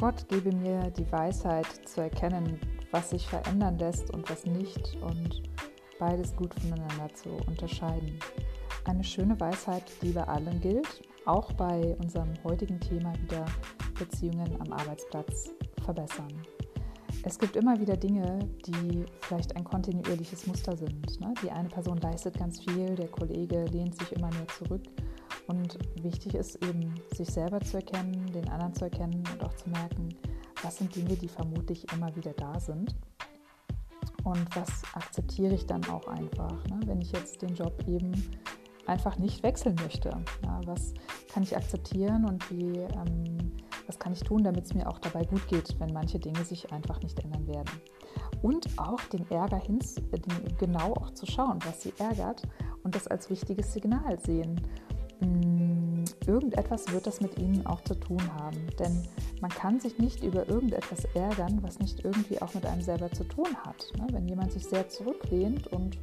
Gott gebe mir die Weisheit zu erkennen, was sich verändern lässt und was nicht und beides gut voneinander zu unterscheiden. Eine schöne Weisheit, die bei allen gilt, auch bei unserem heutigen Thema wieder Beziehungen am Arbeitsplatz verbessern. Es gibt immer wieder Dinge, die vielleicht ein kontinuierliches Muster sind. Ne? Die eine Person leistet ganz viel, der Kollege lehnt sich immer mehr zurück. Und wichtig ist eben, sich selber zu erkennen, den anderen zu erkennen und auch zu merken, was sind Dinge, die vermutlich immer wieder da sind. Und was akzeptiere ich dann auch einfach, ne? wenn ich jetzt den Job eben einfach nicht wechseln möchte. Ja, was kann ich akzeptieren und wie ähm, was kann ich tun, damit es mir auch dabei gut geht, wenn manche Dinge sich einfach nicht ändern werden. Und auch den Ärger hin, genau auch zu schauen, was sie ärgert und das als wichtiges Signal sehen. Hm, irgendetwas wird das mit ihnen auch zu tun haben, denn man kann sich nicht über irgendetwas ärgern, was nicht irgendwie auch mit einem selber zu tun hat. Ne? Wenn jemand sich sehr zurücklehnt und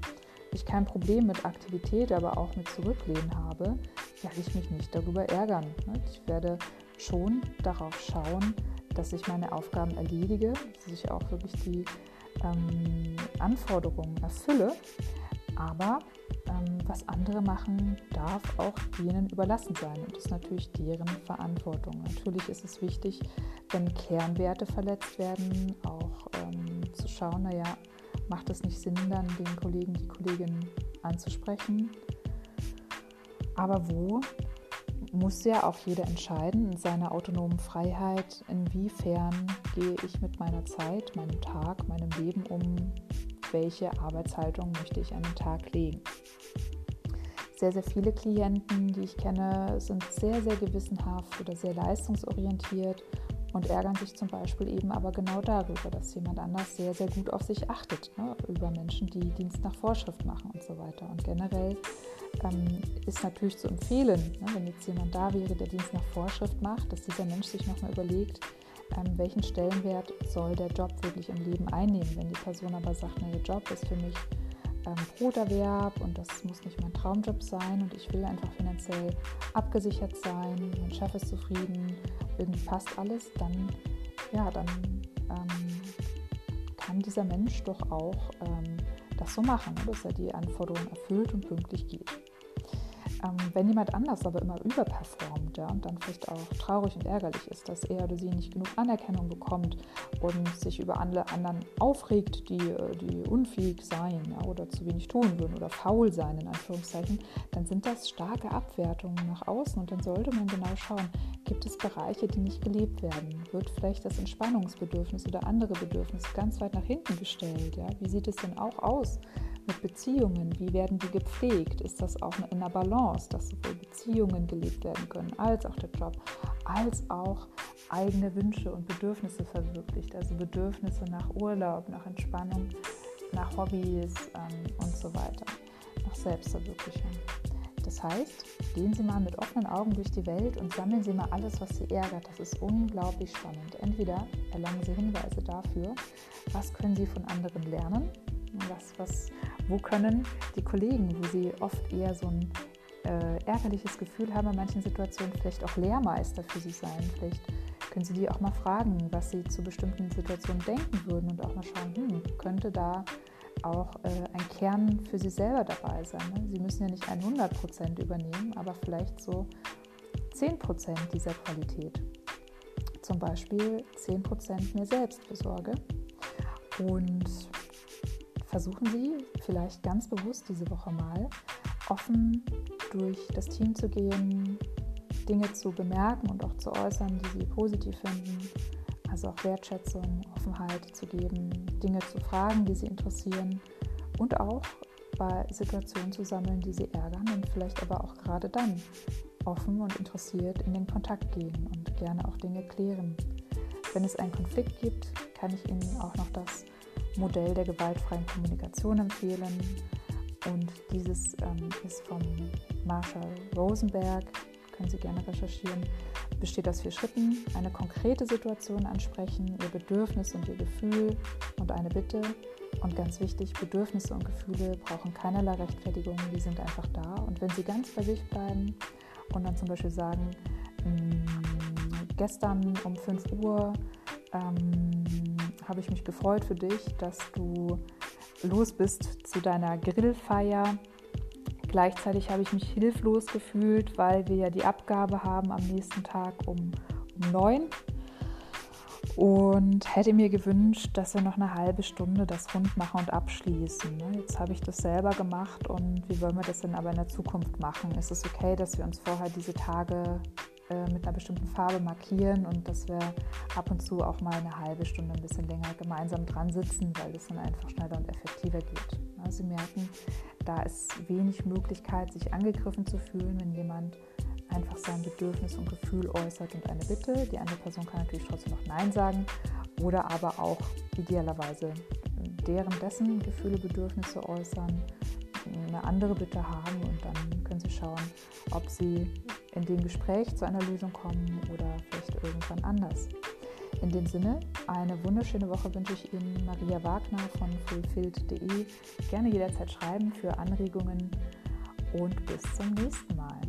ich kein Problem mit Aktivität, aber auch mit Zurücklehnen habe, werde ich mich nicht darüber ärgern. Ne? Ich werde schon darauf schauen, dass ich meine Aufgaben erledige, dass ich auch wirklich die ähm, Anforderungen erfülle. Aber ähm, was andere machen, darf auch denen überlassen sein und ist natürlich deren Verantwortung. Natürlich ist es wichtig, wenn Kernwerte verletzt werden, auch ähm, zu schauen, naja, macht es nicht Sinn, dann den Kollegen, die Kollegin anzusprechen. Aber wo muss ja auch jeder entscheiden in seiner autonomen Freiheit, inwiefern gehe ich mit meiner Zeit, meinem Tag, meinem Leben um, welche Arbeitshaltung möchte ich an den Tag legen. Sehr, sehr viele Klienten, die ich kenne, sind sehr, sehr gewissenhaft oder sehr leistungsorientiert und ärgern sich zum Beispiel eben aber genau darüber, dass jemand anders sehr, sehr gut auf sich achtet, ne? über Menschen, die Dienst nach Vorschrift machen und so weiter. Und generell ähm, ist natürlich zu empfehlen, ne, wenn jetzt jemand da wäre, der Dienst nach Vorschrift macht, dass dieser Mensch sich nochmal überlegt, ähm, welchen Stellenwert soll der Job wirklich im Leben einnehmen. Wenn die Person aber sagt, der Job ist für mich ähm, Broterwerb und das muss nicht mein Traumjob sein und ich will einfach finanziell abgesichert sein, mein Chef ist zufrieden, irgendwie passt alles, dann, ja, dann ähm, kann dieser Mensch doch auch ähm, das so machen, ne, dass er die Anforderungen erfüllt und pünktlich geht. Ähm, wenn jemand anders aber immer überperformt ja, und dann vielleicht auch traurig und ärgerlich ist, dass er oder sie nicht genug Anerkennung bekommt und sich über alle anderen aufregt, die, äh, die unfähig seien ja, oder zu wenig tun würden oder faul sein, in Anführungszeichen, dann sind das starke Abwertungen nach außen und dann sollte man genau schauen, gibt es Bereiche, die nicht gelebt werden? Wird vielleicht das Entspannungsbedürfnis oder andere Bedürfnisse ganz weit nach hinten gestellt? Ja? Wie sieht es denn auch aus? Mit Beziehungen? Wie werden die gepflegt? Ist das auch in einer Balance, dass sowohl Beziehungen gelebt werden können, als auch der Job, als auch eigene Wünsche und Bedürfnisse verwirklicht? Also Bedürfnisse nach Urlaub, nach Entspannung, nach Hobbys ähm, und so weiter, nach Selbstverwirklichung. Das heißt, gehen Sie mal mit offenen Augen durch die Welt und sammeln Sie mal alles, was Sie ärgert. Das ist unglaublich spannend. Entweder erlangen Sie Hinweise dafür, was können Sie von anderen lernen, was, was, wo können die Kollegen, wo sie oft eher so ein äh, ärgerliches Gefühl haben, in manchen Situationen vielleicht auch Lehrmeister für sie sein. Vielleicht können Sie die auch mal fragen, was sie zu bestimmten Situationen denken würden und auch mal schauen, hm, könnte da auch äh, ein Kern für Sie selber dabei sein. Ne? Sie müssen ja nicht 100% übernehmen, aber vielleicht so 10% dieser Qualität. Zum Beispiel 10% mehr Selbstfürsorge und versuchen Sie vielleicht ganz bewusst diese Woche mal offen durch das Team zu gehen, Dinge zu bemerken und auch zu äußern, die Sie positiv finden. Also auch Wertschätzung, Offenheit zu geben, Dinge zu fragen, die Sie interessieren und auch bei Situationen zu sammeln, die Sie ärgern und vielleicht aber auch gerade dann offen und interessiert in den Kontakt gehen und gerne auch Dinge klären. Wenn es einen Konflikt gibt, kann ich Ihnen auch noch das Modell der gewaltfreien Kommunikation empfehlen. Und dieses ähm, ist von Marshall Rosenberg, können Sie gerne recherchieren, besteht aus vier Schritten. Eine konkrete Situation ansprechen, Ihr Bedürfnis und Ihr Gefühl und eine Bitte. Und ganz wichtig, Bedürfnisse und Gefühle brauchen keinerlei Rechtfertigung, die sind einfach da. Und wenn Sie ganz bei sich bleiben und dann zum Beispiel sagen, mm, gestern um 5 Uhr ähm, habe ich mich gefreut für dich, dass du los bist zu deiner Grillfeier. Gleichzeitig habe ich mich hilflos gefühlt, weil wir ja die Abgabe haben am nächsten Tag um, um 9 und hätte mir gewünscht, dass wir noch eine halbe Stunde das rund machen und abschließen. Ne? Jetzt habe ich das selber gemacht und wie wollen wir das denn aber in der Zukunft machen? Ist es okay, dass wir uns vorher diese Tage äh, mit einer bestimmten Farbe markieren und dass wir ab und zu auch mal eine halbe Stunde ein bisschen länger gemeinsam dran sitzen, weil es dann einfach schneller und effektiver geht. Sie merken, da ist wenig Möglichkeit, sich angegriffen zu fühlen, wenn jemand einfach sein Bedürfnis und Gefühl äußert und eine Bitte. Die andere Person kann natürlich trotzdem noch Nein sagen oder aber auch idealerweise deren dessen Gefühle, Bedürfnisse äußern, eine andere Bitte haben und dann können Sie schauen, ob Sie in dem Gespräch zu einer Lösung kommen oder vielleicht irgendwann anders. In dem Sinne, eine wunderschöne Woche wünsche ich Ihnen, Maria Wagner von fulfilled.de. Gerne jederzeit schreiben für Anregungen und bis zum nächsten Mal.